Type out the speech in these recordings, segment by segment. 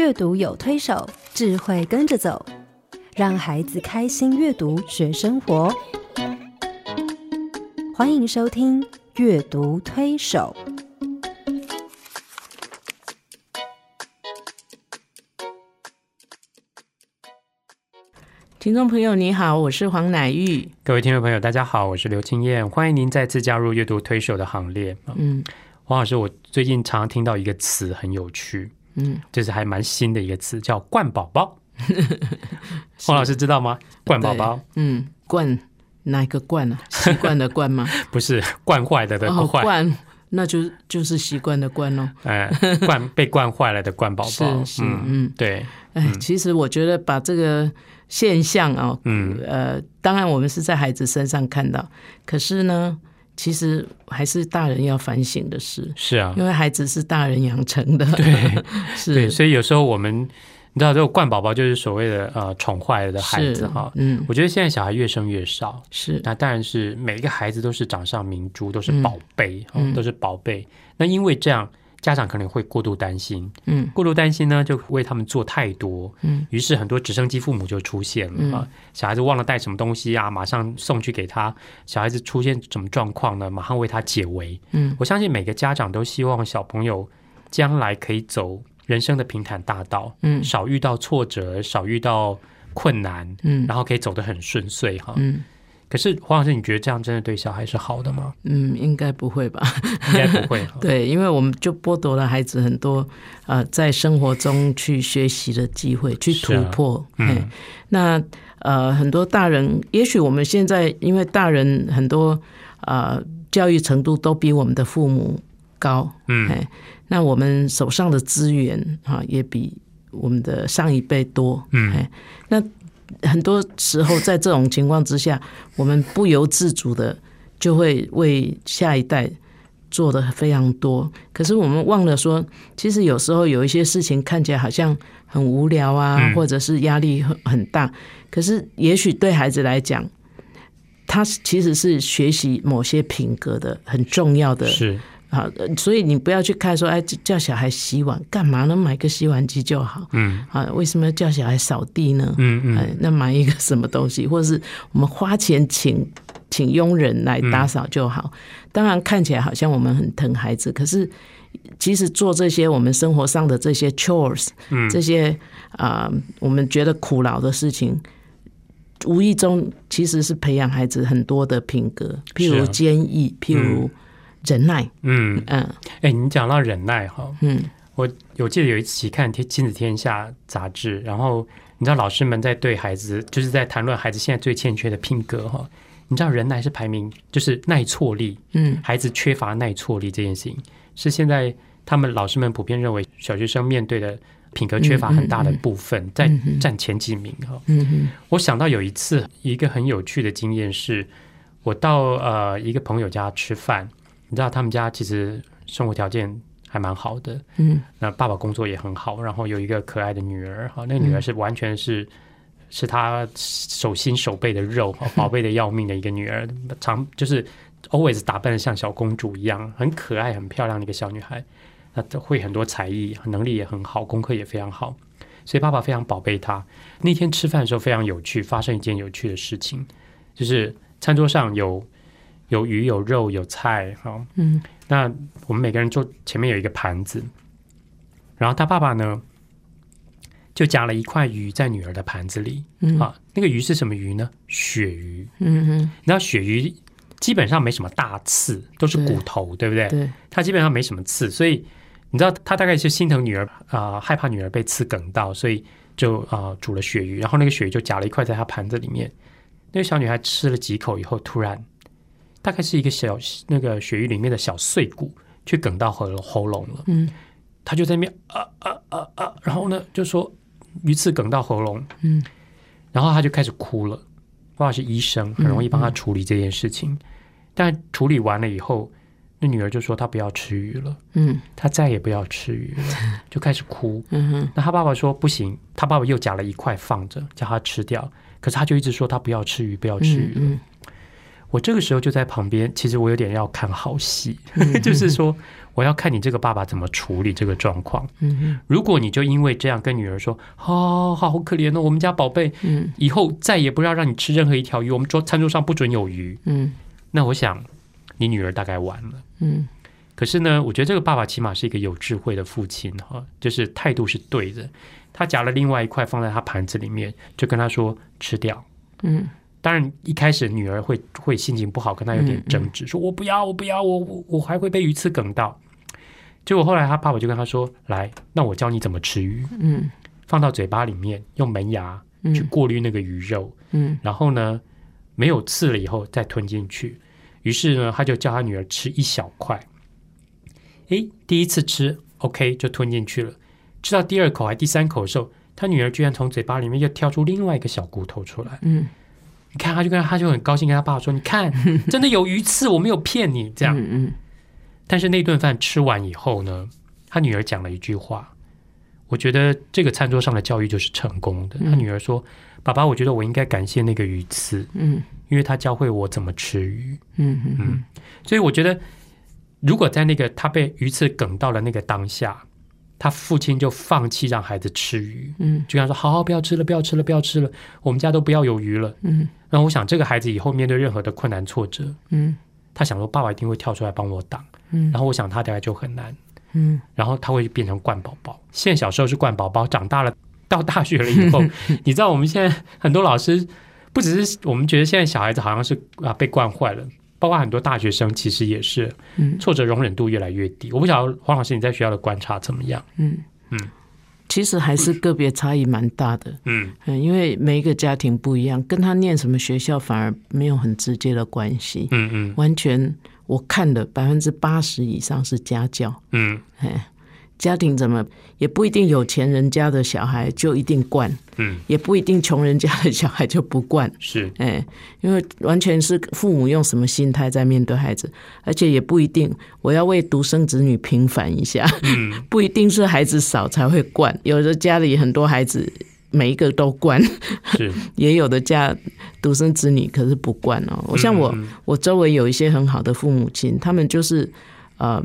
阅读有推手，智慧跟着走，让孩子开心阅读学生活。欢迎收听《阅读推手》。听众朋友，你好，我是黄乃玉。各位听众朋友，大家好，我是刘青燕，欢迎您再次加入阅读推手的行列。嗯，黄老师，我最近常常听到一个词很有趣，嗯，就是还蛮新的一个词，叫“惯宝宝”。黄老师知道吗？“惯宝宝”，嗯，惯哪一个惯啊？习惯的惯吗？不是，惯坏的的惯，那就就是习惯的惯喽。哎，惯 被惯坏了的惯宝宝，是是，嗯，对。哎，其实我觉得把这个。现象哦，嗯，呃，当然我们是在孩子身上看到，可是呢，其实还是大人要反省的事。是啊，因为孩子是大人养成的。对，是。对，所以有时候我们，你知道，这个惯宝宝就是所谓的呃宠坏了的孩子哈。嗯，我觉得现在小孩越生越少，是。那当然是每一个孩子都是掌上明珠，都是宝贝，嗯都是宝贝。那因为这样。家长可能会过度担心，嗯，过度担心呢，就为他们做太多，嗯，于是很多直升机父母就出现了啊。小孩子忘了带什么东西啊，马上送去给他；小孩子出现什么状况呢，马上为他解围。嗯，我相信每个家长都希望小朋友将来可以走人生的平坦大道，嗯，少遇到挫折，少遇到困难，嗯，然后可以走得很顺遂，哈，嗯。可是黄老师，你觉得这样真的对小孩是好的吗？嗯，应该不会吧？应该不会。对，因为我们就剥夺了孩子很多呃在生活中去学习的机会，去突破。嗯，那呃很多大人，也许我们现在因为大人很多呃教育程度都比我们的父母高，嗯，那我们手上的资源啊也比我们的上一辈多，嗯，那。很多时候，在这种情况之下，我们不由自主的就会为下一代做的非常多。可是我们忘了说，其实有时候有一些事情看起来好像很无聊啊，或者是压力很很大。可是也许对孩子来讲，他其实是学习某些品格的很重要的。是。好，所以你不要去看说，哎，叫小孩洗碗干嘛呢？买个洗碗机就好。嗯，啊，为什么要叫小孩扫地呢？嗯嗯，那买一个什么东西，或者是我们花钱请请佣人来打扫就好。当然看起来好像我们很疼孩子，可是其实做这些我们生活上的这些 chores，嗯，这些啊，我们觉得苦劳的事情，无意中其实是培养孩子很多的品格，譬如坚毅，譬如。忍耐，嗯。嗯，哎，你讲到忍耐哈，嗯，我我记得有一期看《天亲子天下》杂志，然后你知道老师们在对孩子，就是在谈论孩子现在最欠缺的品格哈，你知道忍耐是排名，就是耐挫力，嗯，孩子缺乏耐挫力这件事情，是现在他们老师们普遍认为小学生面对的品格缺乏很大的部分，在占前几名哈。嗯嗯，我想到有一次一个很有趣的经验是，我到呃一个朋友家吃饭。你知道他们家其实生活条件还蛮好的，嗯，那爸爸工作也很好，然后有一个可爱的女儿，哈，那个女儿是完全是是他手心手背的肉，宝贝的要命的一个女儿，常就是 always 打扮的像小公主一样，很可爱、很漂亮的一个小女孩，那会很多才艺，能力也很好，功课也非常好，所以爸爸非常宝贝她。那天吃饭的时候非常有趣，发生一件有趣的事情，就是餐桌上有。有鱼有肉有菜，哈，嗯，那我们每个人坐前面有一个盘子，然后他爸爸呢，就夹了一块鱼在女儿的盘子里，啊，那个鱼是什么鱼呢？鳕鱼，嗯哼，你知道鳕鱼基本上没什么大刺，都是骨头，对不对？对，它基本上没什么刺，所以你知道他大概是心疼女儿啊，害怕女儿被刺梗到，所以就啊煮了鳕鱼，然后那个鳕鱼就夹了一块在他盘子里面，那个小女孩吃了几口以后，突然。大概是一个小那个血鱼里面的小碎骨，去梗到喉喉咙了。嗯，他就在那边啊啊啊啊，然后呢就说鱼刺梗到喉咙。嗯，然后他就开始哭了。爸爸是医生，很容易帮他处理这件事情。但处理完了以后，那女儿就说她不要吃鱼了。嗯，她再也不要吃鱼了，就开始哭。嗯哼，那他爸爸说不行，他爸爸又夹了一块放着，叫他吃掉。可是他就一直说他不要吃鱼，不要吃鱼。我这个时候就在旁边，其实我有点要看好戏，就是说我要看你这个爸爸怎么处理这个状况。嗯如果你就因为这样跟女儿说，哦，好可怜哦，我们家宝贝，嗯，以后再也不要让你吃任何一条鱼，我们桌餐桌上不准有鱼。嗯，那我想你女儿大概完了。嗯，可是呢，我觉得这个爸爸起码是一个有智慧的父亲哈，就是态度是对的。他夹了另外一块放在他盘子里面，就跟他说吃掉。嗯。当然，一开始女儿会会心情不好，跟他有点争执，说我不要，我不要，我我我还会被鱼刺梗到。结果后来他爸爸就跟他说：“来，那我教你怎么吃鱼。嗯，放到嘴巴里面，用门牙去过滤那个鱼肉。嗯，然后呢，没有刺了以后再吞进去。于是呢，他就叫他女儿吃一小块。诶，第一次吃 OK 就吞进去了。吃到第二口还第三口的时候，他女儿居然从嘴巴里面又挑出另外一个小骨头出来。嗯。你看，他就跟他就很高兴，跟他爸爸说：“你看，真的有鱼刺，我没有骗你。”这样。嗯但是那顿饭吃完以后呢，他女儿讲了一句话，我觉得这个餐桌上的教育就是成功的。他女儿说：“爸爸，我觉得我应该感谢那个鱼刺，嗯，因为他教会我怎么吃鱼。”嗯嗯嗯。所以我觉得，如果在那个他被鱼刺梗到了那个当下。他父亲就放弃让孩子吃鱼，嗯，就跟他说：“好好，不要吃了，不要吃了，不要吃了，我们家都不要有鱼了。”嗯，然后我想，这个孩子以后面对任何的困难挫折，嗯，他想说爸爸一定会跳出来帮我挡，嗯，然后我想他大概就很难，嗯，然后他会变成惯宝宝。现在小时候是惯宝宝，长大了到大学了以后，你知道我们现在很多老师不只是我们觉得现在小孩子好像是啊被惯坏了。包括很多大学生，其实也是，挫折容忍度越来越低。我不晓得黄老师你在学校的观察怎么样？嗯嗯，其实还是个别差异蛮大的。嗯嗯，因为每一个家庭不一样，跟他念什么学校反而没有很直接的关系。嗯嗯，完全我看的百分之八十以上是家教。嗯，哎。家庭怎么也不一定有钱人家的小孩就一定惯，嗯，也不一定穷人家的小孩就不惯，是，哎，因为完全是父母用什么心态在面对孩子，而且也不一定我要为独生子女平反一下，嗯，不一定是孩子少才会惯，有的家里很多孩子每一个都惯，是，也有的家独生子女可是不惯哦。我像我，我周围有一些很好的父母亲，他们就是呃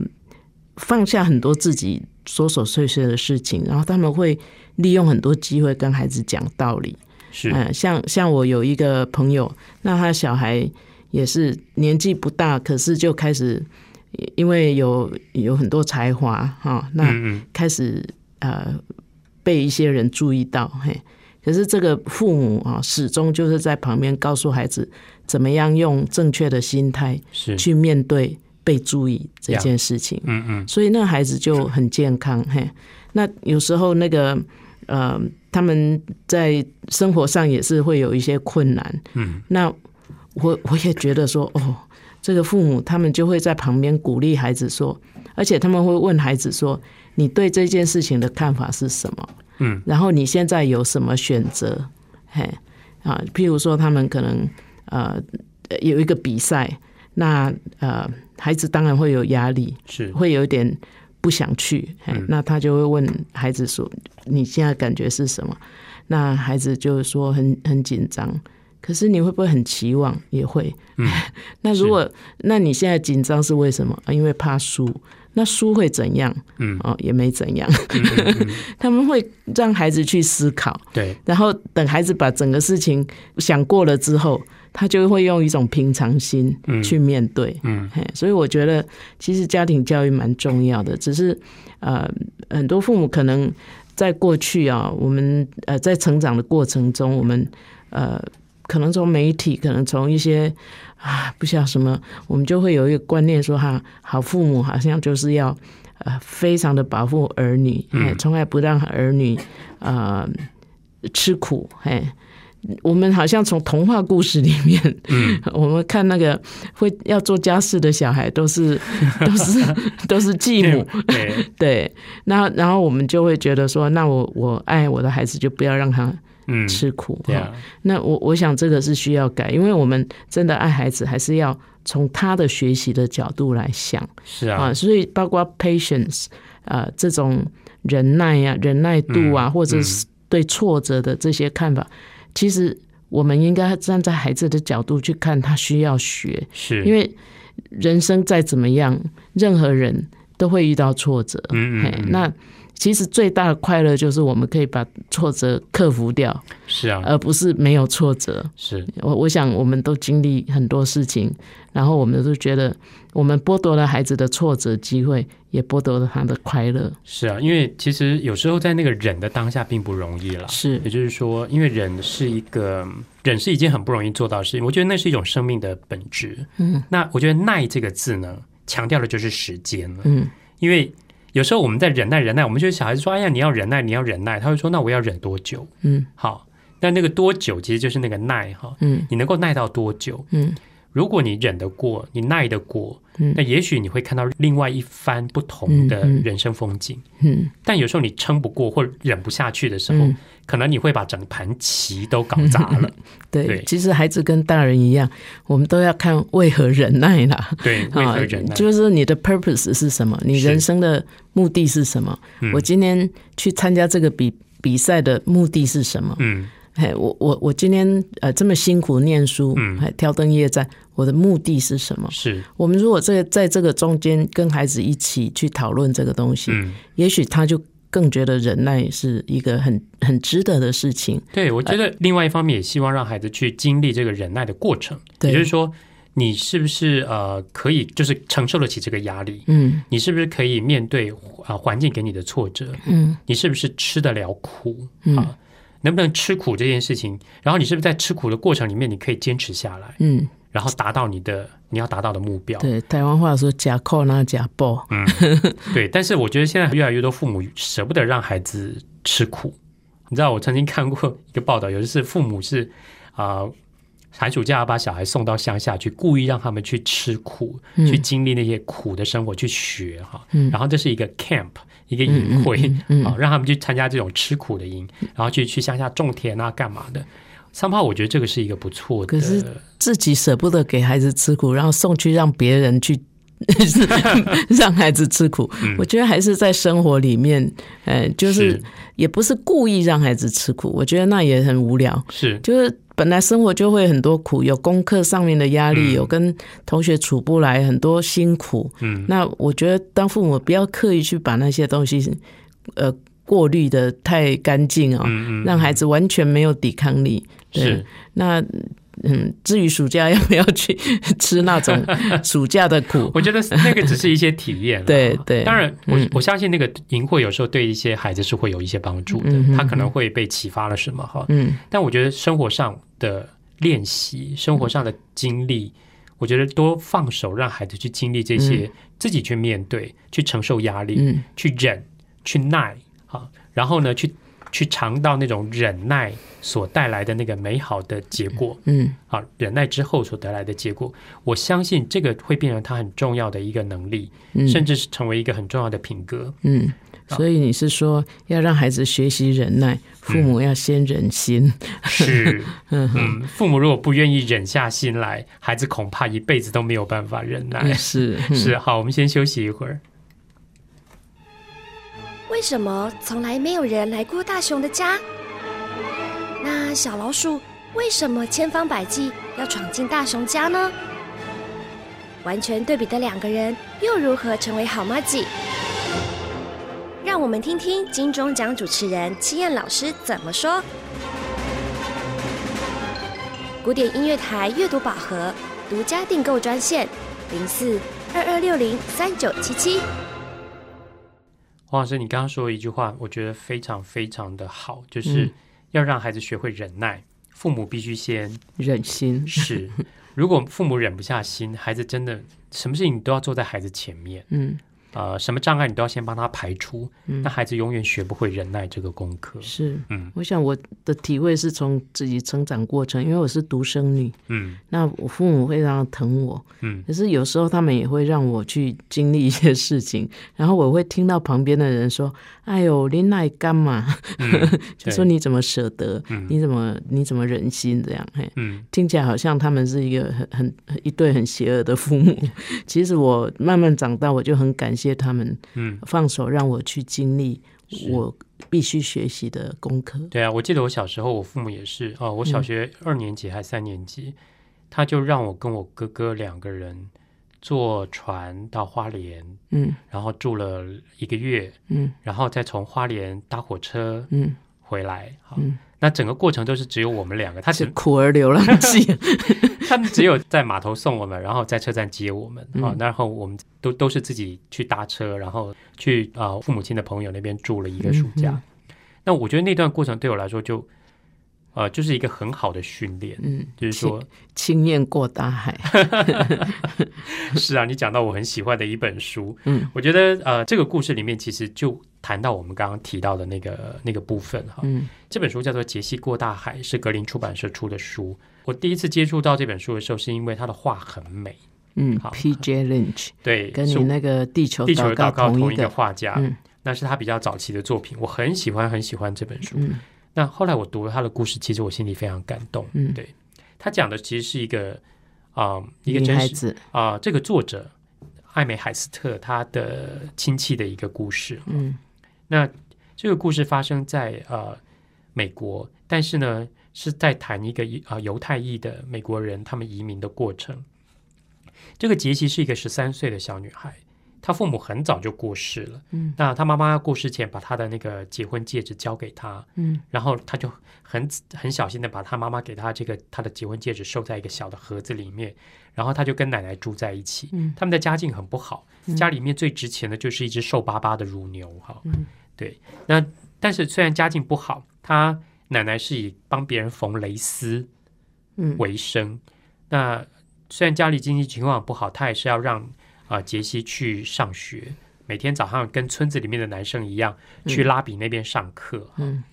放下很多自己。琐琐碎碎的事情，然后他们会利用很多机会跟孩子讲道理。是，嗯，像像我有一个朋友，那他小孩也是年纪不大，可是就开始因为有有很多才华哈，那开始呃被一些人注意到。嘿，可是这个父母啊，始终就是在旁边告诉孩子怎么样用正确的心态去面对。被注意这件事情，嗯嗯，所以那孩子就很健康。嘿，那有时候那个呃，他们在生活上也是会有一些困难，嗯，那我我也觉得说，哦，这个父母他们就会在旁边鼓励孩子说，而且他们会问孩子说，你对这件事情的看法是什么？嗯，然后你现在有什么选择？嘿，啊，譬如说他们可能呃有一个比赛。那呃，孩子当然会有压力，是会有一点不想去。那他就会问孩子说：“你现在感觉是什么？”那孩子就说：“很很紧张。”可是你会不会很期望？也会。嗯。那如果那你现在紧张是为什么？因为怕输。那输会怎样？嗯。哦，也没怎样。他们会让孩子去思考。对。然后等孩子把整个事情想过了之后。他就会用一种平常心去面对，嗯，所以我觉得其实家庭教育蛮重要的。只是呃，很多父母可能在过去啊，我们呃在成长的过程中，我们呃可能从媒体，可能从一些啊不晓得什么，我们就会有一个观念说哈，好父母好像就是要呃非常的保护儿女，从来不让儿女啊吃苦，嘿。我们好像从童话故事里面，我们看那个会要做家事的小孩，都是 都是都是继母，对，那然后我们就会觉得说，那我我爱我的孩子，就不要让他吃苦。那我我想这个是需要改，因为我们真的爱孩子，还是要从他的学习的角度来想。是啊，所以包括 patience 啊，这种忍耐呀、忍耐度啊，或者是对挫折的这些看法。其实我们应该站在孩子的角度去看，他需要学，是因为人生再怎么样，任何人都会遇到挫折。嗯嗯嗯那其实最大的快乐就是我们可以把挫折克服掉，是啊，而不是没有挫折。是我我想我们都经历很多事情，然后我们都觉得我们剥夺了孩子的挫折机会，也剥夺了他的快乐。是啊，因为其实有时候在那个忍的当下并不容易了。是也就是说，因为忍是一个忍是一件很不容易做到的事情，我觉得那是一种生命的本质。嗯，那我觉得“耐”这个字呢，强调的就是时间了。嗯因为有时候我们在忍耐忍耐，我们觉得小孩子说：“哎呀，你要忍耐，你要忍耐。”他会说：“那我要忍多久嗯？”好，那那个多久其实就是那个耐哈，嗯你能够耐到多久？嗯如果你忍得过，你耐得过，嗯那也许你会看到另外一番不同的人生风景。嗯但有时候你撑不过或忍不下去的时候，嗯，可能你会把整盘棋都搞砸了。对，对其实孩子跟大人一样，我们都要看为何忍耐啦。对，为何忍耐？啊就是你的 purpose 是什么？你人生的目的是什么？嗯我今天去参加这个比比赛的目的是什么？嗯嘿，我我我今天呃这么辛苦念书，嗯还挑灯夜战，我的目的是什么？是我们如果在在这个中间跟孩子一起去讨论这个东西，嗯，也许他就更觉得忍耐是一个很很值得的事情。对，我觉得另外一方面也希望让孩子去经历这个忍耐的过程，对也就是说，你是不是呃可以就是承受得起这个压力？嗯你是不是可以面对啊环境给你的挫折？嗯你是不是吃得了苦嗯啊？能不能吃苦这件事情？然后你是不是在吃苦的过程里面，你可以坚持下来，嗯，然后达到你的你要达到的目标？对，台湾话说假扣那假报，嗯，对，但是我觉得现在越来越多父母舍不得让孩子吃苦。你知道，我曾经看过一个报道，有的是父母是啊、寒暑假要把小孩送到乡下去，故意让他们去吃苦，嗯去经历那些苦的生活，去学哈。嗯然后这是一个 camp，一个营会啊，让他们去参加这种吃苦的营，然后去去乡下种田啊，干嘛的。三炮，我觉得这个是一个不错的。可是自己舍不得给孩子吃苦，然后送去让别人去 让孩子吃苦。嗯我觉得还是在生活里面，呃，就是是也不是故意让孩子吃苦，我觉得那也很无聊。是就是本来生活就会很多苦，有功课上面的压力，嗯有跟同学处不来，很多辛苦。嗯，那我觉得当父母不要刻意去把那些东西，呃，过滤的太干净哦，嗯嗯，让孩子完全没有抵抗力。对是那嗯，至于暑假要不要去 吃那种暑假的苦，我觉得那个只是一些体验 啦，对对当然，我、嗯。我相信那个营会有时候对一些孩子是会有一些帮助的，他可能会被启发了什么哈。嗯。但我觉得生活上的练习、生活上的经历，我觉得多放手让孩子去经历这些，自己去面对、去承受压力、嗯。去忍、去耐啊，然后呢，去去尝到那种忍耐所带来的那个美好的结果。嗯啊，忍耐之后所得来的结果，我相信这个会变成他很重要的一个能力，嗯，甚至是成为一个很重要的品格。嗯。所以你是说要让孩子学习忍耐，父母要先忍心。是，嗯父母如果不愿意忍下心来，孩子恐怕一辈子都没有办法忍耐。是嗯是，好，我们先休息一会儿。为什么从来没有人来过大熊的家？那小老鼠为什么千方百计要闯进大熊家呢？完全对比的两个人又如何成为好妈鸡？让我们听听金钟奖主持人七燕老师怎么说。古典音乐台阅读宝盒独家订购专线：零四二二六零三九七七。黄老师，你刚刚说一句话，我觉得非常非常的好，就是嗯要让孩子学会忍耐。父母必须先忍心。是，如果父母忍不下心，孩子真的什么事情你都要坐在孩子前面。嗯呃，什么障碍你都要先帮他排除，嗯那孩子永远学不会忍耐这个功课。是，嗯我想我的体会是从自己成长过程，因为我是独生女，嗯那我父母非常疼我，嗯可是有时候他们也会让我去经历一些事情，然后我会听到旁边的人说：“哎呦，林奈干嘛？”嗯 就说你怎么舍得？嗯你怎么你怎么忍心这样？嘿，嗯听起来好像他们是一个很很一对很邪恶的父母。其实我慢慢长大，我就很感谢接他们，嗯，放手让我去经历我必须学习的功课。对啊，我记得我小时候，我父母也是哦，我小学二年级还三年级，他就让我跟我哥哥两个人坐船到花莲，嗯，然后住了一个月，嗯，然后再从花莲搭火车，嗯，回来，嗯。那整个过程都是只有我们两个，他是苦儿流浪记，他们只有在码头送我们，然后在车站接我们啊，然后我们都都是自己去搭车，然后去啊父母亲的朋友那边住了一个暑假。那我觉得那段过程对我来说就。呃，就是一个很好的训练，嗯，就是说轻验过大海，是啊，你讲到我很喜欢的一本书，嗯，我觉得呃，这个故事里面其实就谈到我们刚刚提到的那个那个部分哈，嗯，这本书叫做《杰西过大海》，是格林出版社出的书。我第一次接触到这本书的时候，是因为它的画很美，嗯，P.J. Lynch，对，跟你那个地球地球祷告同一个画家，那是他比较早期的作品，我很喜欢很喜欢这本书。那后来我读了他的故事，其实我心里非常感动。嗯，对他讲的其实是一个啊，一个真实啊，这个作者艾美海斯特他的亲戚的一个故事。嗯，那这个故事发生在呃美国，但是呢是在谈一个啊犹太裔的美国人他们移民的过程。这个杰西是一个十三岁的小女孩。他父母很早就过世了，嗯，那他妈妈过世前把他的那个结婚戒指交给他，嗯，然后他就很很小心的把他妈妈给他这个他的结婚戒指收在一个小的盒子里面，然后他就跟奶奶住在一起，嗯，他们的家境很不好，家里面最值钱的就是一只瘦巴巴的乳牛，哈，嗯，对，那但是虽然家境不好，他奶奶是以帮别人缝蕾丝，嗯。为生，那虽然家里经济情况不好，他也是要让。啊，杰西去上学，每天早上跟村子里面的男生一样去拉比那边上课。嗯，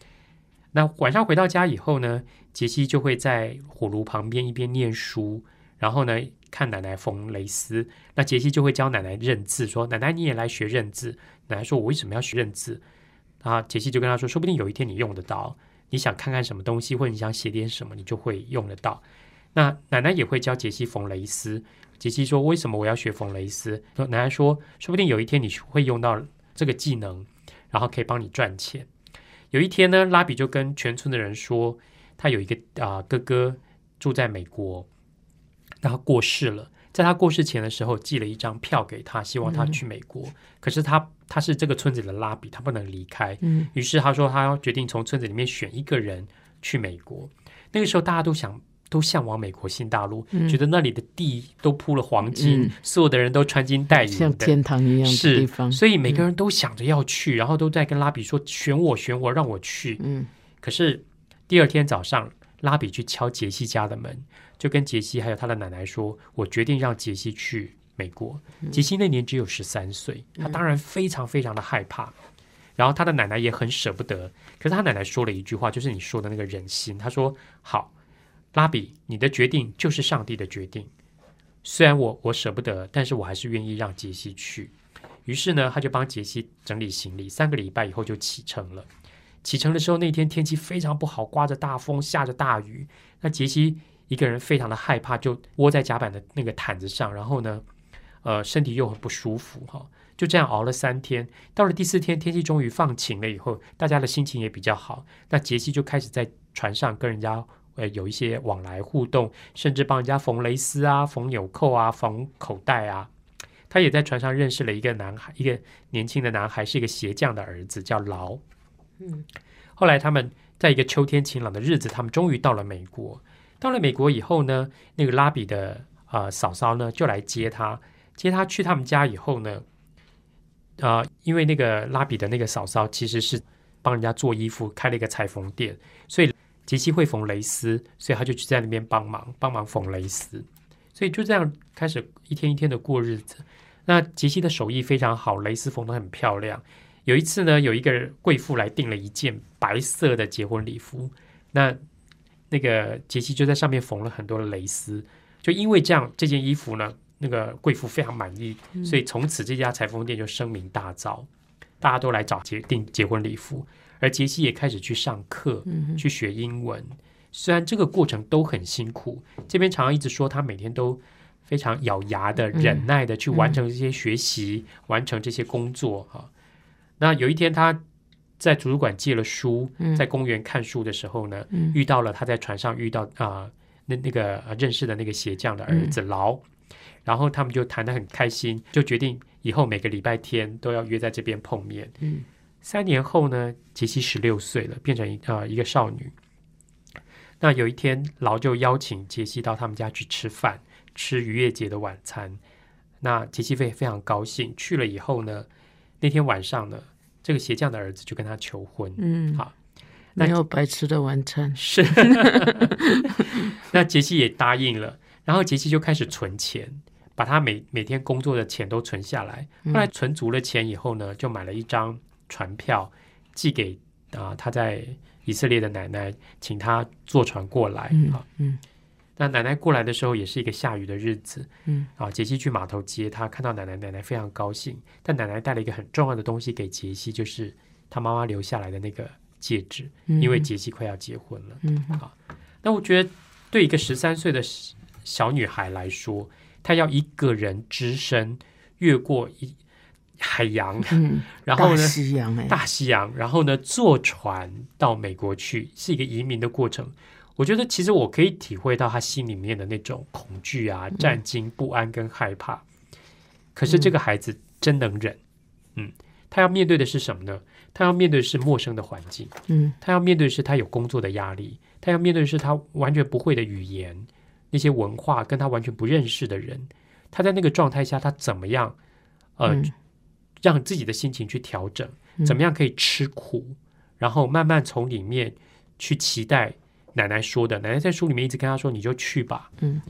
那晚上回到家以后呢，杰西就会在火炉旁边一边念书，然后呢看奶奶缝蕾丝。那杰西就会教奶奶认字，说：“奶奶你也来学认字。”奶奶说：“我为什么要学认字？”啊，杰西就跟他说：“说不定有一天你用得到，你想看看什么东西，或者你想写点什么，你就会用得到。”那奶奶也会教杰西缝蕾丝。杰西说：“为什么我要学缝蕾丝？”奶奶说：“说不定有一天你会用到这个技能，然后可以帮你赚钱。”有一天呢，拉比就跟全村的人说：“他有一个啊哥哥住在美国，然后过世了。在他过世前的时候，寄了一张票给他，希望他去美国。可是他他是这个村子的拉比，他不能离开。于是他说他要决定从村子里面选一个人去美国。那个时候大家都想。”都向往美国新大陆，觉得那里的地都铺了黄金，所有的人都穿金戴银，像天堂一样的地方。所以每个人都想着要去，然后都在跟拉比说：“选我，选我，让我去。”嗯。可是第二天早上，拉比去敲杰西家的门，就跟杰西还有他的奶奶说：“我决定让杰西去美国。”杰西那年只有十三岁，他当然非常非常的害怕。然后他的奶奶也很舍不得，可是他奶奶说了一句话，就是你说的那个人心。他说：“好。”拉比，你的决定就是上帝的决定。虽然我我舍不得，但是我还是愿意让杰西去。于是呢，他就帮杰西整理行李。三个礼拜以后就启程了。启程的时候，那天天气非常不好，刮着大风，下着大雨。那杰西一个人非常的害怕，就窝在甲板的那个毯子上，然后呢，呃，身体又很不舒服，哈，就这样熬了三天。到了第四天，天气终于放晴了以后，大家的心情也比较好。那杰西就开始在船上跟人家。呃，有一些往来互动，甚至帮人家缝蕾丝啊、缝纽扣啊、缝口袋啊。他也在船上认识了一个男孩，一个年轻的男孩，是一个鞋匠的儿子，叫劳。嗯，后来他们在一个秋天晴朗的日子，他们终于到了美国。到了美国以后呢，那个拉比的啊嫂嫂呢就来接他，接他去他们家以后呢，啊，因为那个拉比的那个嫂嫂其实是帮人家做衣服，开了一个裁缝店，所以。杰西会缝蕾丝，所以他就去在那边帮忙，帮忙缝蕾丝，所以就这样开始一天一天的过日子。那杰西的手艺非常好，蕾丝缝得很漂亮。有一次呢，有一个贵妇来订了一件白色的结婚礼服，那那个杰西就在上面缝了很多的蕾丝。就因为这样，这件衣服呢，那个贵妇非常满意，所以从此这家裁缝店就声名大噪，大家都来找结订结婚礼服。而杰西也开始去上课，去学英文。虽然这个过程都很辛苦，这边常常一直说他每天都非常咬牙的、忍耐的去完成这些学习、完成这些工作哈。那有一天，他在图书馆借了书，在公园看书的时候呢，遇到了他在船上遇到啊那那个认识的那个鞋匠的儿子劳，然后他们就谈得很开心，就决定以后每个礼拜天都要约在这边碰面。嗯，三年后呢，杰西十六岁了，变成一呃一个少女。那有一天，劳就邀请杰西到他们家去吃饭，吃逾越节的晚餐。那杰西非非常高兴，去了以后呢，那天晚上呢。这个鞋匠的儿子就跟他求婚，嗯，好，没有白吃的晚餐是。那杰西也答应了，然后杰西就开始存钱，把他每每天工作的钱都存下来。后来存足了钱以后呢，就买了一张船票寄给啊他在以色列的奶奶，请他坐船过来啊，嗯。那奶奶过来的时候也是一个下雨的日子，嗯，啊，杰西去码头接她，看到奶奶，奶奶非常高兴。但奶奶带了一个很重要的东西给杰西，就是他妈妈留下来的那个戒指，因为杰西快要结婚了，嗯，啊。那我觉得对一个十三岁的小女孩来说，她要一个人只身越过一海洋，嗯，然后呢，大西洋，大西洋，然后呢，坐船到美国去，是一个移民的过程。我觉得其实我可以体会到他心里面的那种恐惧啊、战惊、不安跟害怕。可是这个孩子真能忍，嗯，他要面对的是什么呢？他要面对的是陌生的环境，嗯，他要面对的是他有工作的压力，他要面对的是他完全不会的语言、那些文化跟他完全不认识的人。他在那个状态下，他怎么样呃，让自己的心情去调整？怎么样可以吃苦，然后慢慢从里面去期待？奶奶说的，奶奶在书里面一直跟他说：“你就去吧，嗯，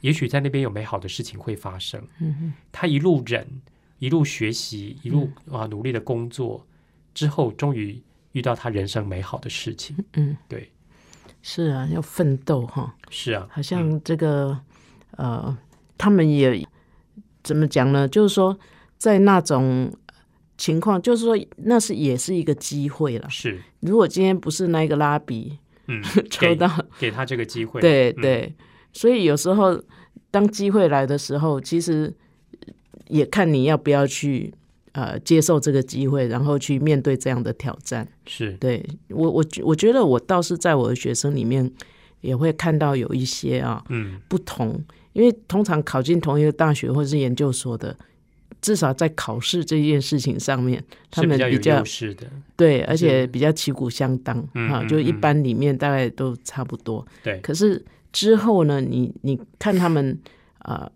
也许在那边有美好的事情会发生。”嗯嗯，他一路忍，一路学习，一路啊努力的工作，之后终于遇到他人生美好的事情。嗯，对，是啊，要奋斗哈，是啊，好像这个呃，他们也怎么讲呢？就是说，在那种情况，就是说，那是也是一个机会了。是，如果今天不是那个拉比。嗯，抽到给他这个机会，对对，所以有时候当机会来的时候，其实也看你要不要去呃接受这个机会，然后去面对这样的挑战。是对我我我觉得我倒是在我的学生里面也会看到有一些啊，嗯，不同，因为通常考进同一个大学或者是研究所的。至少在考试这件事情上面，他们比较是的，对，而且比较旗鼓相当啊，就一般里面大概都差不多。对，可是之后呢，你你看他们啊，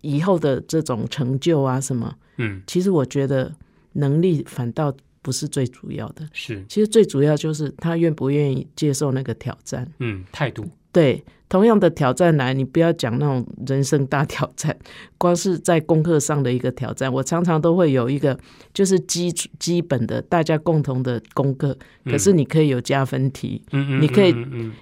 以后的这种成就啊什么，嗯，其实我觉得能力反倒不是最主要的，是，其实最主要就是他愿不愿意接受那个挑战，嗯，态度。对，同样的挑战来，你不要讲那种人生大挑战，光是在功课上的一个挑战，我常常都会有一个就是基基本的大家共同的功课，可是你可以有加分题，你可以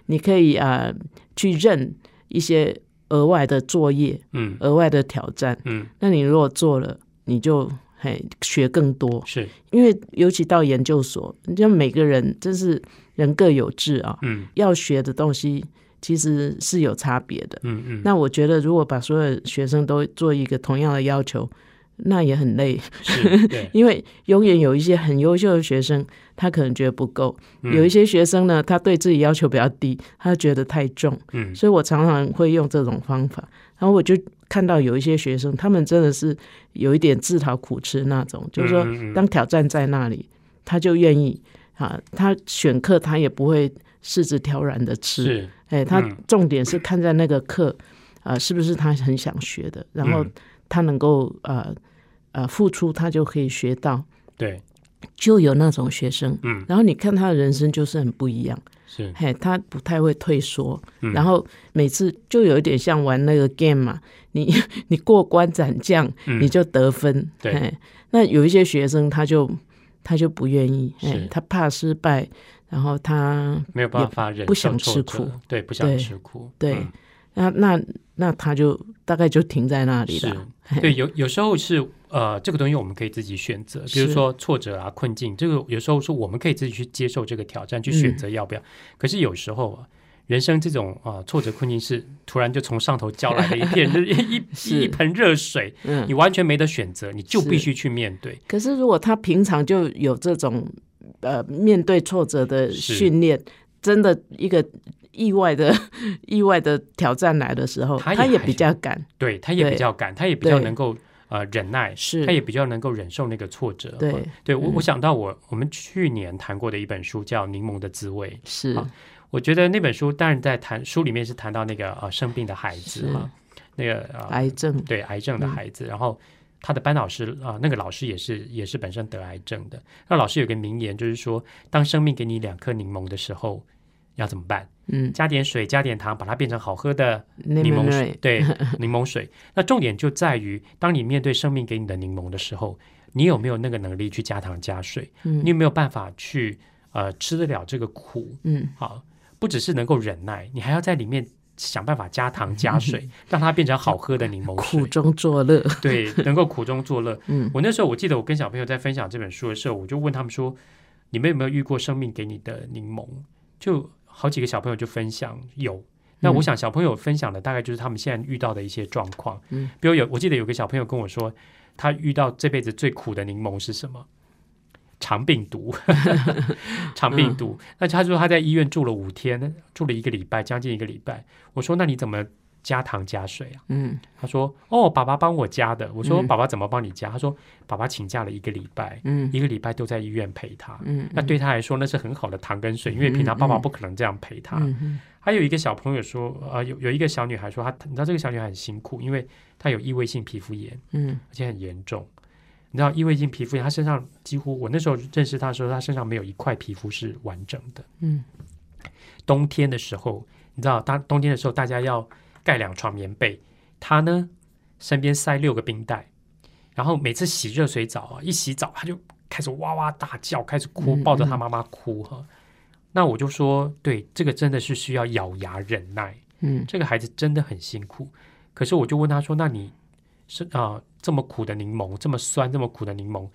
你可以啊去认一些额外的作业，嗯，额外的挑战，嗯，那你如果做了，你就嘿学更多，是。因为尤其到研究所，你像每个人真是人各有志啊，嗯，要学的东西。其实是有差别的，嗯嗯。那我觉得，如果把所有学生都做一个同样的要求，那也很累，因为永远有一些很优秀的学生，他可能觉得不够；有一些学生呢，他对自己要求比较低，他觉得太重。嗯，所以我常常会用这种方法。然后我就看到有一些学生，他们真的是有一点自讨苦吃那种，就是说，当挑战在那里，他就愿意啊，他选课他也不会柿子挑软的吃。哎，他重点是看在那个课，啊，是不是他很想学的？然后他能够呃呃付出，他就可以学到。对，就有那种学生，嗯，然后你看他的人生就是很不一样。是，嘿，他不太会退缩，然后每次就有一点像玩那个 game 嘛，你 你过关斩将，你就得分。对，那有一些学生他就他就不愿意，哎，他怕失败。然后他没有办法忍，不想吃苦，对，不想吃苦，对，那那那他就大概就停在那里了。对，有有时候是呃，这个东西我们可以自己选择，比如说挫折啊、困境，这个有时候是我们可以自己去接受这个挑战，去选择要不要。可是有时候啊，人生这种啊挫折困境是突然就从上头浇来的一片热 一一盆热水，嗯，你完全没得选择，你就必须去面对。可是如果他平常就有这种呃面对挫折的训练，真的一个意外的 意外的挑战来的时候，他也比较敢，对，他也比较敢，他也比较能够呃忍耐，是，他也比较能够忍受那个挫折。对，对我我想到我我们去年谈过的一本书叫《柠檬的滋味》，是。我觉得那本书当然在谈书里面是谈到那个呃生病的孩子哈，那个癌症对癌症的孩子，然后他的班老师啊那个老师也是也是本身得癌症的，那老师有个名言就是说，当生命给你两颗柠檬的时候要怎么办？嗯，加点水加点糖，把它变成好喝的柠檬水。对，柠檬水。那重点就在于，当你面对生命给你的柠檬的时候，你有没有那个能力去加糖加水？嗯，你有没有办法去呃吃得了这个苦？嗯，好。不只是能够忍耐，你还要在里面想办法加糖加水，让它变成好喝的柠檬水。苦中作乐，对，能够苦中作乐。嗯，我那时候我记得我跟小朋友在分享这本书的时候，我就问他们说：“你们有没有遇过生命给你的柠檬？”就好几个小朋友就分享有。那我想小朋友分享的大概就是他们现在遇到的一些状况。嗯，比如有我记得有个小朋友跟我说，他遇到这辈子最苦的柠檬是什么？肠病毒，肠病毒。那他说他在医院住了五天，住了一个礼拜，将近一个礼拜。我说那你怎么加糖加水啊？嗯，他说哦，爸爸帮我加的。我说爸爸怎么帮你加？他说爸爸请假了一个礼拜，嗯，一个礼拜都在医院陪他。嗯，那对他来说那是很好的糖跟水，因为平常爸爸不可能这样陪他。还有一个小朋友说，呃，有有一个小女孩说，她你知道这个小女孩很辛苦，因为她有异位性皮肤炎，嗯，而且很严重。你知道异位性皮肤炎，他身上几乎我那时候认识他的时候，他身上没有一块皮肤是完整的。嗯，冬天的时候，你知道，当冬天的时候，大家要盖两床棉被，他呢身边塞六个冰袋，然后每次洗热水澡啊，一洗澡他就开始哇哇大叫，开始哭，抱着他妈妈哭哈。那我就说，对，这个真的是需要咬牙忍耐。嗯，这个孩子真的很辛苦。可是我就问他说：“那你是啊？”这么苦的柠檬，这么酸，这么苦的柠檬，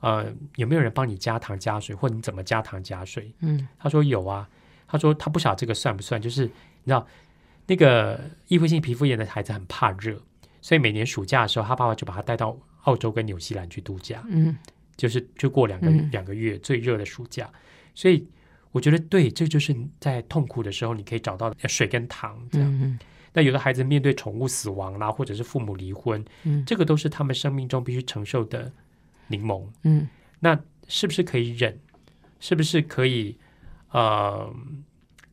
呃，有没有人帮你加糖加水，或你怎么加糖加水？嗯，他说有啊。他说他不晓得这个算不算，就是你知道，那个异位性皮肤炎的孩子很怕热，所以每年暑假的时候，他爸爸就把他带到澳洲跟纽西兰去度假。嗯，就是就过两个两个月最热的暑假。所以我觉得对，这就是在痛苦的时候，你可以找到水跟糖这样。那有的孩子面对宠物死亡啦，或者是父母离婚，嗯，这个都是他们生命中必须承受的柠檬，嗯，那是不是可以忍？是不是可以呃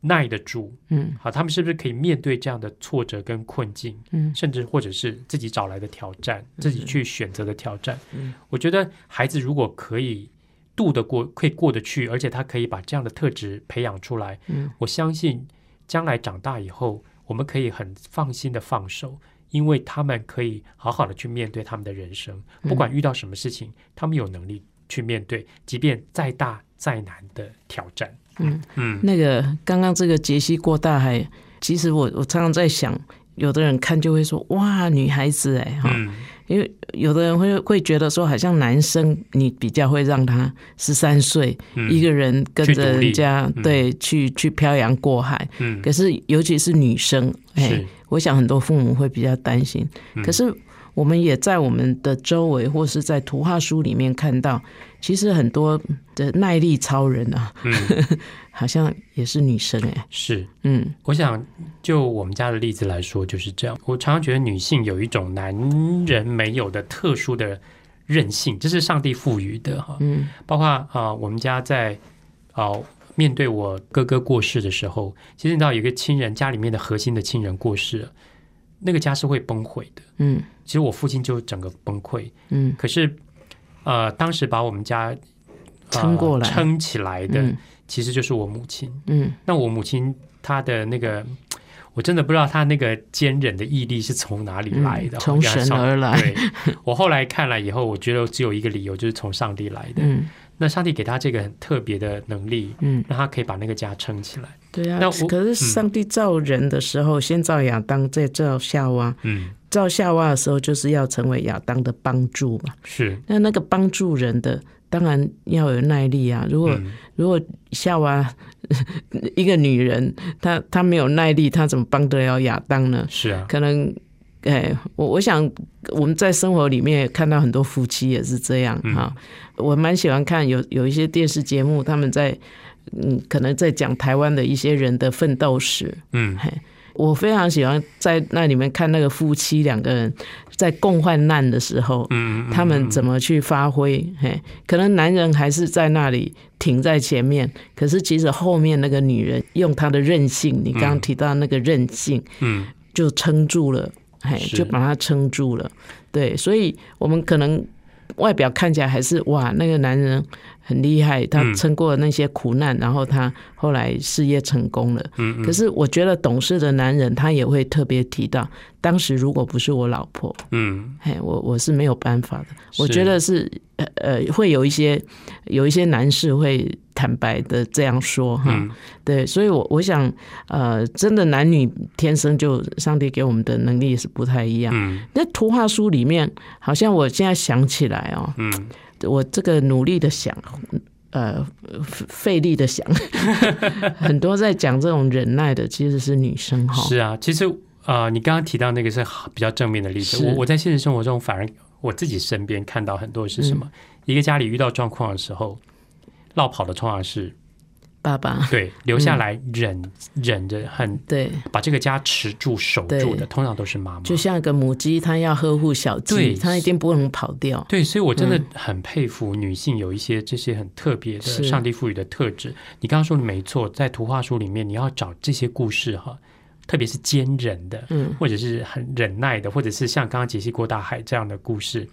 耐得住？嗯，好，他们是不是可以面对这样的挫折跟困境？嗯，甚至或者是自己找来的挑战，自己去选择的挑战？嗯，我觉得孩子如果可以度得过，可以过得去，而且他可以把这样的特质培养出来，嗯，我相信将来长大以后。我们可以很放心的放手，因为他们可以好好的去面对他们的人生，不管遇到什么事情，他们有能力去面对，即便再大再难的挑战。嗯。嗯，那个刚刚这个杰西过大海，其实我我常常在想，有的人看就会说，哇，女孩子哎哈。因为有的人会会觉得说，好像男生你比较会让他十三岁一个人跟着人家对去去漂洋过海，嗯，可是尤其是女生，哎，我想很多父母会比较担心。可是我们也在我们的周围或是在图画书里面看到，其实很多的耐力超人啊。好像也是女生哎，是，嗯，我想就我们家的例子来说就是这样。我常常觉得女性有一种男人没有的特殊的韧性，这是上帝赋予的哈。嗯，包括啊，我们家在啊面对我哥哥过世的时候，其实你知道有一个亲人家里面的核心的亲人过世了，那个家是会崩溃的。嗯，其实我父亲就整个崩溃。嗯，可是呃，当时把我们家撑过来、撑起来的。其实就是我母亲，嗯，那我母亲她的那个，我真的不知道她那个坚韧的毅力是从哪里来的，从神而来。对，我后来看了以后，我觉得只有一个理由，就是从上帝来的。嗯，那上帝给他这个很特别的能力，嗯，让他可以把那个家撑起来。对啊，那可是上帝造人的时候，先造亚当，再造夏娃。嗯，造夏娃的时候，就是要成为亚当的帮助嘛。是，那那个帮助人的。当然要有耐力啊。如果如果夏娃 一个女人，她她没有耐力，她怎么帮得了亚当呢？是啊，可能哎，我我想我们在生活里面也看到很多夫妻也是这样哈。我蛮喜欢看有有一些电视节目，他们在嗯，可能在讲台湾的一些人的奋斗史。嗯，嘿。我非常喜欢在那里面看那个夫妻两个人在共患难的时候，嗯，他们怎么去发挥？嘿，可能男人还是在那里停在前面，可是其实后面那个女人用她的韧性，你刚刚提到那个韧性，嗯，就撑住了，嘿，就把它撑住了。对，所以我们可能外表看起来还是哇，那个男人。很厉害，他撑过了那些苦难，然后他后来事业成功了。嗯可是我觉得懂事的男人，他也会特别提到，当时如果不是我老婆，嗯，嘿，我我是没有办法的。我觉得是呃呃，会有一些有一些男士会坦白的这样说哈。对，所以我我想呃，真的男女天生就上帝给我们的能力是不太一样。嗯。那图画书里面，好像我现在想起来哦，嗯。我这个努力的想，呃，费力的想，很多在讲这种忍耐的其实是女生哈。是啊，其实呃，你刚刚提到那个是比较正面的例子。我我在现实生活中反而我自己身边看到很多是什么？一个家里遇到状况的时候，落跑的通常是。爸爸对留下来忍忍着很对，把这个家持住守住的，通常都是妈妈。就像个母鸡，它要呵护小鸡，它一定不能跑掉。对，所以我真的很佩服女性有一些这些很特别的上帝赋予的特质。你刚刚说的没错，在图画书里面，你要找这些故事哈，特别是坚忍的，嗯，或者是很忍耐的，或者是像刚刚解析过大海这样的故事，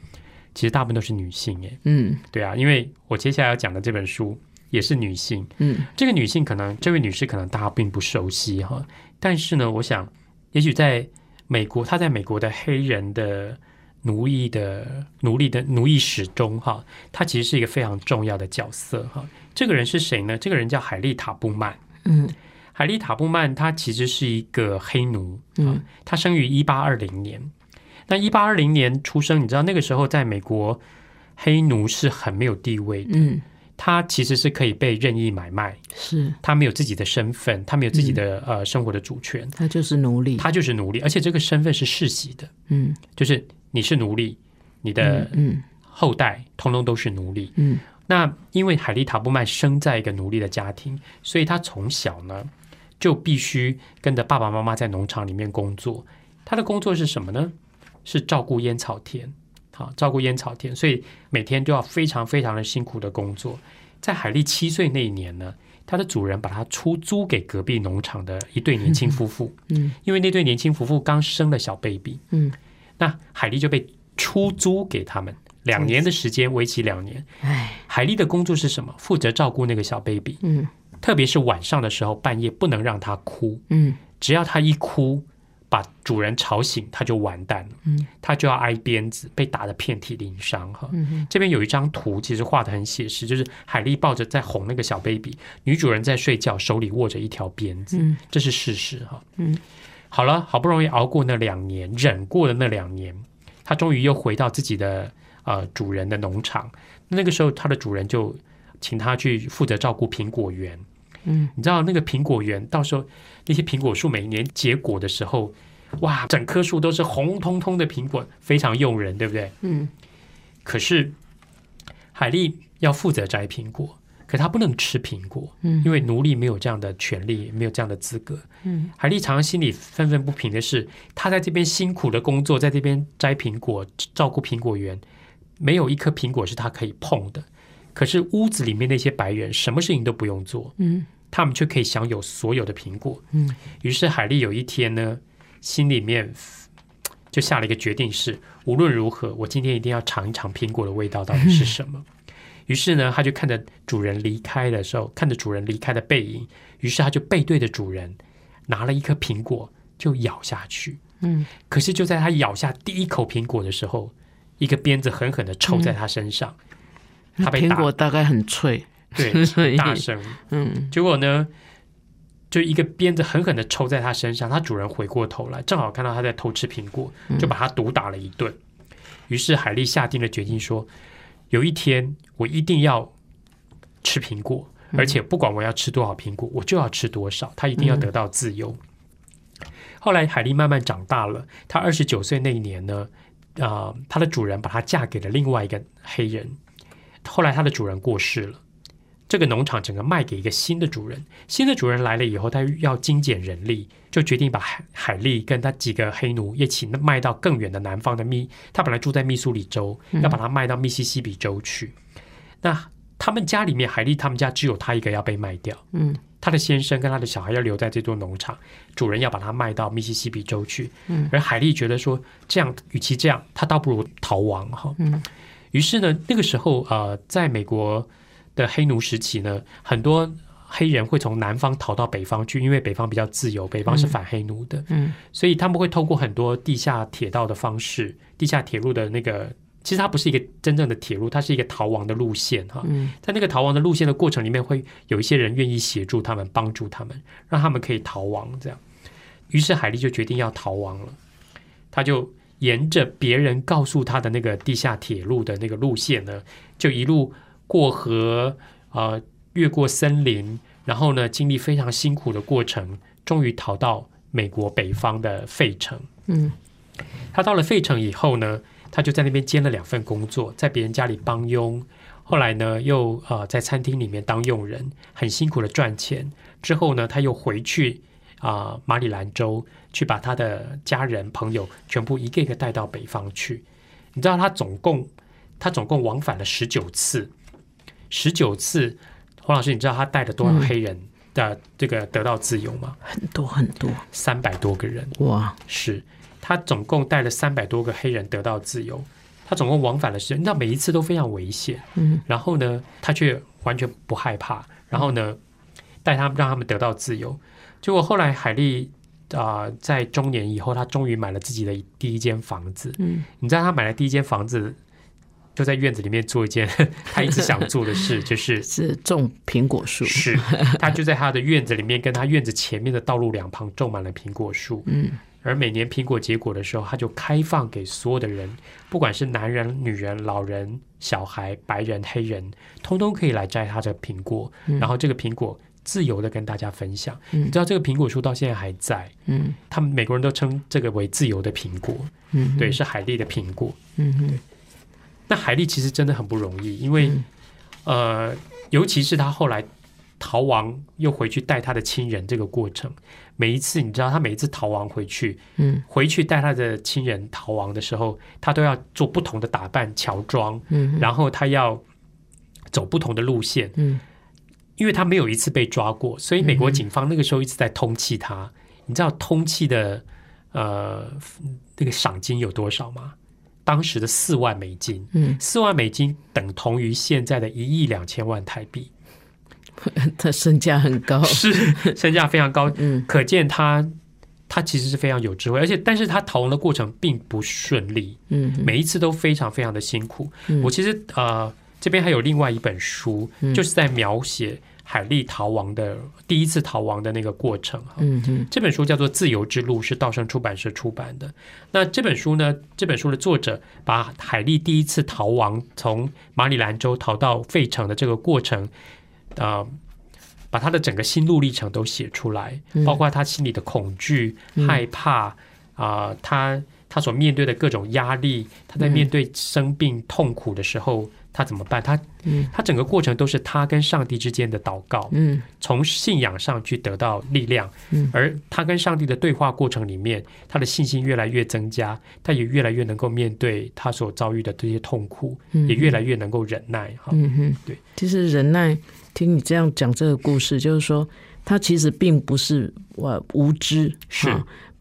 其实大部分都是女性哎，嗯，对啊，因为我接下来要讲的这本书。也是女性，嗯，这个女性可能这位女士可能大家并不熟悉哈，但是呢，我想也许在美国，她在美国的黑人的奴役的奴隶的奴役史中哈，她其实是一个非常重要的角色哈。这个人是谁呢？这个人叫海利塔布曼，嗯，海利塔布曼她其实是一个黑奴，嗯，她生于一八二零年，那一八二零年出生，你知道那个时候在美国黑奴是很没有地位的，嗯。他其实是可以被任意买卖，是。他没有自己的身份，他没有自己的呃生活的主权，他就是奴隶，他就是奴隶，而且这个身份是世袭的，嗯，就是你是奴隶，你的嗯后代通通都是奴隶，嗯，那因为海利塔布曼生在一个奴隶的家庭，所以他从小呢就必须跟着爸爸妈妈在农场里面工作，他的工作是什么呢？是照顾烟草田。好，照顾烟草田，所以每天都要非常非常的辛苦的工作。在海莉七岁那一年呢，他的主人把他出租给隔壁农场的一对年轻夫妇。嗯，因为那对年轻夫妇刚生了小 baby。嗯，那海莉就被出租给他们两年的时间，为期两年。哎，海莉的工作是什么？负责照顾那个小 baby。嗯，特别是晚上的时候，半夜不能让他哭。嗯，只要他一哭。把主人吵醒，他就完蛋了。嗯，他就要挨鞭子，被打得遍体鳞伤。哈，这边有一张图，其实画的很写实，就是海莉抱着在哄那个小 baby，女主人在睡觉，手里握着一条鞭子。嗯，这是事实。哈，嗯，好了，好不容易熬过那两年，忍过了那两年，它终于又回到自己的呃主人的农场。那个时候，它的主人就请它去负责照顾苹果园。嗯，你知道那个苹果园，到时候那些苹果树每年结果的时候，哇，整棵树都是红彤彤的苹果，非常诱人，对不对？嗯。可是海丽要负责摘苹果，可她不能吃苹果，嗯，因为奴隶没有这样的权利，没有这样的资格。嗯。海丽常常心里愤愤不平的是，她在这边辛苦的工作，在这边摘苹果，照顾苹果园，没有一颗苹果是她可以碰的。可是屋子里面那些白人什么事情都不用做，嗯，他们却可以享有所有的苹果，嗯。于是海莉有一天呢，心里面就下了一个决定：是无论如何，我今天一定要尝一尝苹果的味道到底是什么。于是呢，他就看着主人离开的时候，看着主人离开的背影，于是他就背对着主人，拿了一颗苹果就咬下去，嗯。可是就在他咬下第一口苹果的时候，一个鞭子狠狠的抽在他身上。他被苹果大概很脆，对，大声，嗯，结果呢，就一个鞭子狠狠的抽在他身上，他主人回过头来，正好看到他在偷吃苹果，就把他毒打了一顿。于是海莉下定了决心说：“有一天我一定要吃苹果，而且不管我要吃多少苹果，我就要吃多少。他一定要得到自由。后来海莉慢慢长大了，她二十九岁那一年呢，啊，她的主人把她嫁给了另外一个黑人。后来它的主人过世了，这个农场整个卖给一个新的主人。新的主人来了以后，他要精简人力，就决定把海海利跟他几个黑奴一起卖到更远的南方的密。他本来住在密苏里州，要把它卖到密西西比州去。那他们家里面，海利他们家只有他一个要被卖掉。嗯。他的先生跟他的小孩要留在这座农场，主人要把他卖到密西西比州去。嗯，而海莉觉得说，这样与其这样，他倒不如逃亡哈。嗯，于是呢，那个时候呃，在美国的黑奴时期呢，很多黑人会从南方逃到北方去，因为北方比较自由，北方是反黑奴的。嗯，所以他们会透过很多地下铁道的方式，地下铁路的那个。其实它不是一个真正的铁路，它是一个逃亡的路线哈。在那个逃亡的路线的过程里面，会有一些人愿意协助他们，帮助他们，让他们可以逃亡。这样，于是海莉就决定要逃亡了。他就沿着别人告诉他的那个地下铁路的那个路线呢，就一路过河，呃，越过森林，然后呢，经历非常辛苦的过程，终于逃到美国北方的费城。嗯，他到了费城以后呢。他就在那边兼了两份工作，在别人家里帮佣，后来呢又呃在餐厅里面当佣人，很辛苦的赚钱。之后呢他又回去啊马里兰州去把他的家人朋友全部一个一个带到北方去。你知道他总共他总共往返了十九次，十九次。黄老师，你知道他带了多少黑人的这个得到自由吗？很多很多，三百多个人。哇，是。他总共带了三百多个黑人得到自由，他总共往返了十，你知道每一次都非常危险，嗯，然后呢，他却完全不害怕，然后呢，带他们让他们得到自由。结果后来海莉啊，在中年以后，她终于买了自己的第一间房子，嗯，你知道她买了第一间房子，就在院子里面做一件 她一直想做的事，就是是种苹果树，是她就在她的院子里面，跟她院子前面的道路两旁种满了苹果树，嗯。而每年苹果结果的时候，他就开放给所有的人，不管是男人、女人、老人、小孩、白人、黑人，通通可以来摘他的苹果。然后这个苹果自由的跟大家分享。你知道这个苹果树到现在还在。嗯，他们美国人都称这个为自由的苹果。嗯，对，是海莉的苹果。嗯对。那海莉其实真的很不容易，因为呃，尤其是他后来。逃亡又回去带他的亲人，这个过程，每一次你知道，他每一次逃亡回去，嗯，回去带他的亲人逃亡的时候，他都要做不同的打扮、乔装，嗯，然后他要走不同的路线，嗯，因为他没有一次被抓过，所以美国警方那个时候一直在通缉他。你知道通缉的呃那个赏金有多少吗？当时的四万美金，嗯，四万美金等同于现在的一亿两千万台币。他身价很高，是身价非常高，嗯，可见他他其实是非常有智慧，而且但是他逃亡的过程并不顺利，嗯，每一次都非常非常的辛苦。我其实呃这边还有另外一本书，就是在描写海利逃亡的第一次逃亡的那个过程，嗯嗯，这本书叫做《自由之路》，是道生出版社出版的。那这本书呢，这本书的作者把海利第一次逃亡从马里兰州逃到费城的这个过程。啊，把他的整个心路历程都写出来，包括他心里的恐惧、害怕啊，他他所面对的各种压力，他在面对生病痛苦的时候。他怎么办？他，他整个过程都是他跟上帝之间的祷告，嗯，从信仰上去得到力量，嗯，而他跟上帝的对话过程里面，他的信心越来越增加，他也越来越能够面对他所遭遇的这些痛苦，也越来越能够忍耐，哈，嗯哼，对，其实忍耐，听你这样讲这个故事，就是说，他其实并不是我无知，是。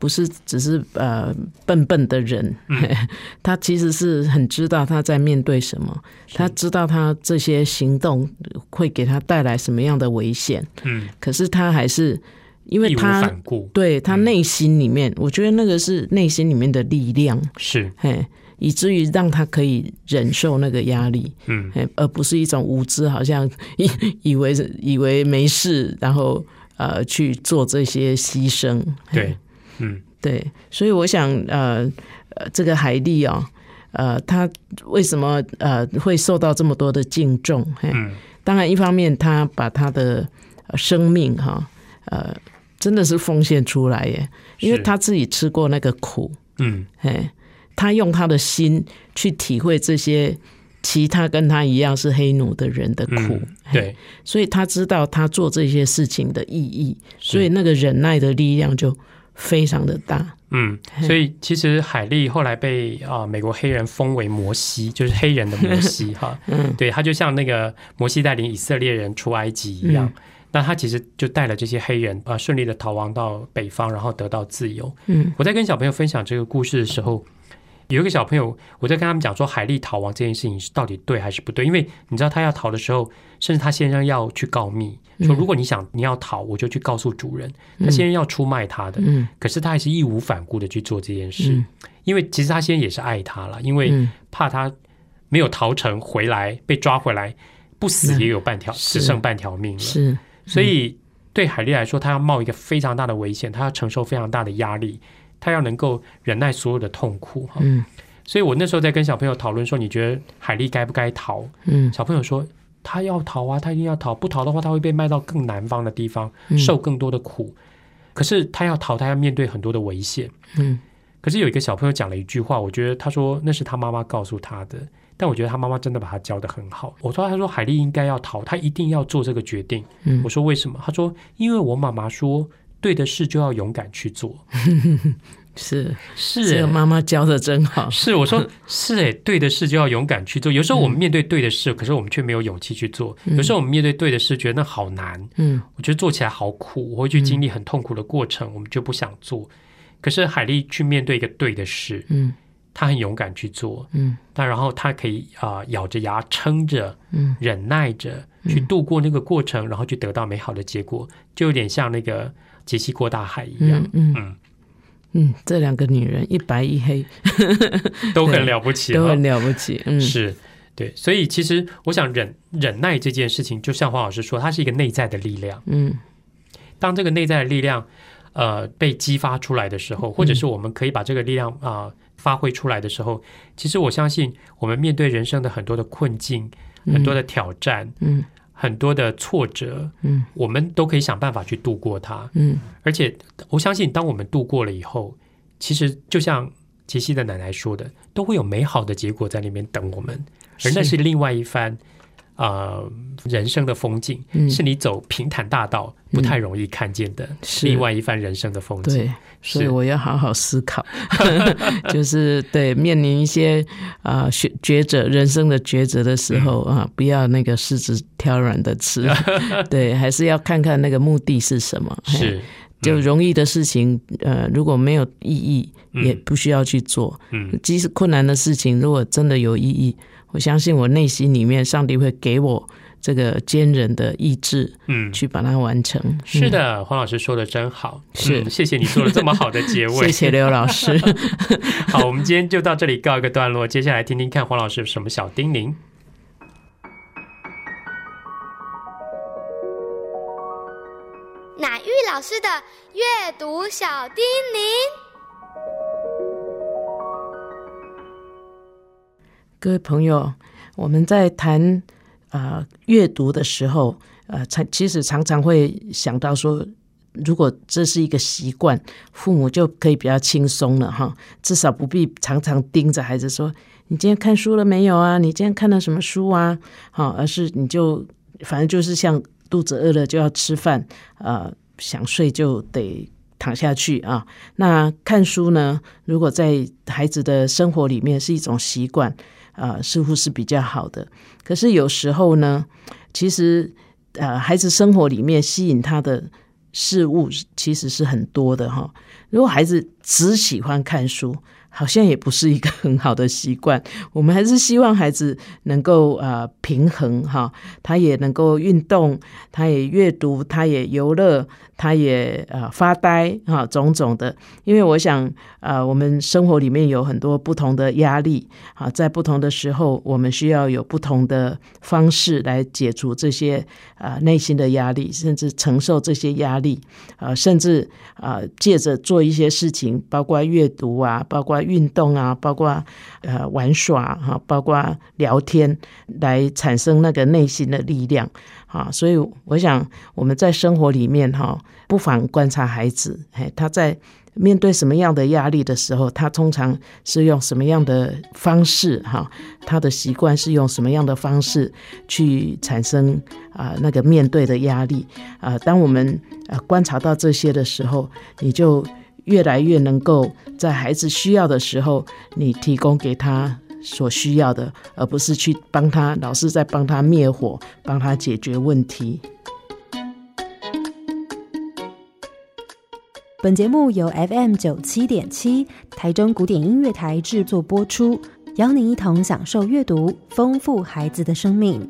不是只是呃笨笨的人，他其实是很知道他在面对什么，他知道他这些行动会给他带来什么样的危险。嗯，可是他还是因为他对他内心里面，我觉得那个是内心里面的力量，是。嘿，以至于让他可以忍受那个压力，嗯，而不是一种无知，好像以 以为以为没事，然后呃去做这些牺牲，对。嗯，对，所以我想，呃，呃，这个海莉哦，呃，他为什么呃会受到这么多的敬重？嗯，当然一方面他把他的生命哈呃真的是奉献出来耶，因为他自己吃过那个苦，嗯，哎，他用他的心去体会这些其他跟他一样是黑奴的人的苦，对，所以他知道他做这些事情的意义，所以那个忍耐的力量就非常的大。嗯，所以其实海利后来被啊美国黑人封为摩西，就是黑人的摩西 哈。嗯，对他就像那个摩西带领以色列人出埃及一样，那他其实就带了这些黑人啊顺利的逃亡到北方，然后得到自由。嗯，我在跟小朋友分享这个故事的时候。有一个小朋友，我在跟他们讲说海莉逃亡这件事情是到底对还是不对？因为你知道他要逃的时候，甚至他先生要去告密，说如果你想你要逃，我就去告诉主人。他先生要出卖他的，可是他还是义无反顾的去做这件事，因为其实他先生也是爱他了，因为怕他没有逃成回来被抓回来，不死也有半条，只剩半条命了。是，所以对海莉来说，他要冒一个非常大的危险，他要承受非常大的压力。他要能够忍耐所有的痛苦哈，嗯，所以我那时候在跟小朋友讨论说，你觉得海莉该不该逃？嗯，小朋友说他要逃啊，他一定要逃，不逃的话他会被卖到更南方的地方，受更多的苦。可是他要逃，他要面对很多的危险。嗯，可是有一个小朋友讲了一句话，我觉得他说那是他妈妈告诉他的，但我觉得他妈妈真的把他教的很好。我说他说海丽应该要逃，他一定要做这个决定。嗯，我说为什么？他说因为我妈妈说。对的事就要勇敢去做，是 是，这个妈妈教的真好。是我说 是哎，对的事就要勇敢去做。有时候我们面对对的事，可是我们却没有勇气去做。有时候我们面对对的事，觉得那好难，嗯，我觉得做起来好苦，我会去经历很痛苦的过程，我们就不想做。可是海丽去面对一个对的事，嗯，她很勇敢去做，嗯，那然后她可以啊咬着牙撑着，嗯，忍耐着去度过那个过程，然后去得到美好的结果，就有点像那个。杰西过大海一样，嗯嗯嗯，这两个女人一白一黑，都很了不起，都很了不起。嗯，是对，所以其实我想忍忍耐这件事情，就像黄老师说，它是一个内在的力量。嗯，当这个内在的力量呃被激发出来的时候，或者是我们可以把这个力量啊发挥出来的时候，其实我相信我们面对人生的很多的困境、很多的挑战，嗯。很多的挫折，嗯，我们都可以想办法去度过它，嗯，而且我相信，当我们度过了以后，其实就像杰西的奶奶说的，都会有美好的结果在那边等我们，而那是另外一番。啊，人生的风景是你走平坦大道不太容易看见的，另外一番人生的风景。对，所以我要好好思考，就是对面临一些啊抉抉择人生的抉择的时候啊，不要那个柿子挑软的吃，对，还是要看看那个目的是什么。是，就容易的事情，呃，如果没有意义，也不需要去做。嗯，即使困难的事情，如果真的有意义。我相信我内心里面，上帝会给我这个坚韧的意志，嗯，去把它完成。是的，黄老师说的真好，是谢谢你做了这么好的结尾，谢谢刘老师。好，我们今天就到这里告一个段落，接下来听听看黄老师有什么小叮咛。乃玉老师的阅读小叮咛。各位朋友，我们在谈啊阅读的时候，呃，常其实常常会想到说，如果这是一个习惯，父母就可以比较轻松了哈，至少不必常常盯着孩子说：“你今天看书了没有啊？你今天看了什么书啊？”好，而是你就反正就是像肚子饿了就要吃饭，呃，想睡就得躺下去啊。那看书呢，如果在孩子的生活里面是一种习惯。啊，似乎是比较好的。可是有时候呢，其实呃，孩子生活里面吸引他的事物其实是很多的哈。如果孩子只喜欢看书，好像也不是一个很好的习惯。我们还是希望孩子能够呃平衡哈，他也能够运动，他也阅读，他也游乐。他也呃发呆啊，种种的，因为我想呃，我们生活里面有很多不同的压力啊，在不同的时候，我们需要有不同的方式来解除这些啊内心的压力，甚至承受这些压力啊，甚至啊借着做一些事情，包括阅读啊，包括括运动啊，包括呃玩耍哈，包括聊天，来产生那个内心的力量。啊。所以我想我们在生活里面哈，不妨观察孩子，嘿，他在。面对什么样的压力的时候，他通常是用什么样的方式？哈，他的习惯是用什么样的方式去产生啊那个面对的压力？啊，当我们啊观察到这些的时候，你就越来越能够在孩子需要的时候，你提供给他所需要的，而不是去帮他老是在帮他灭火，帮他解决问题。本节目由 FM 九七点七台中古典音乐台制作播出，邀您一同享受阅读，丰富孩子的生命。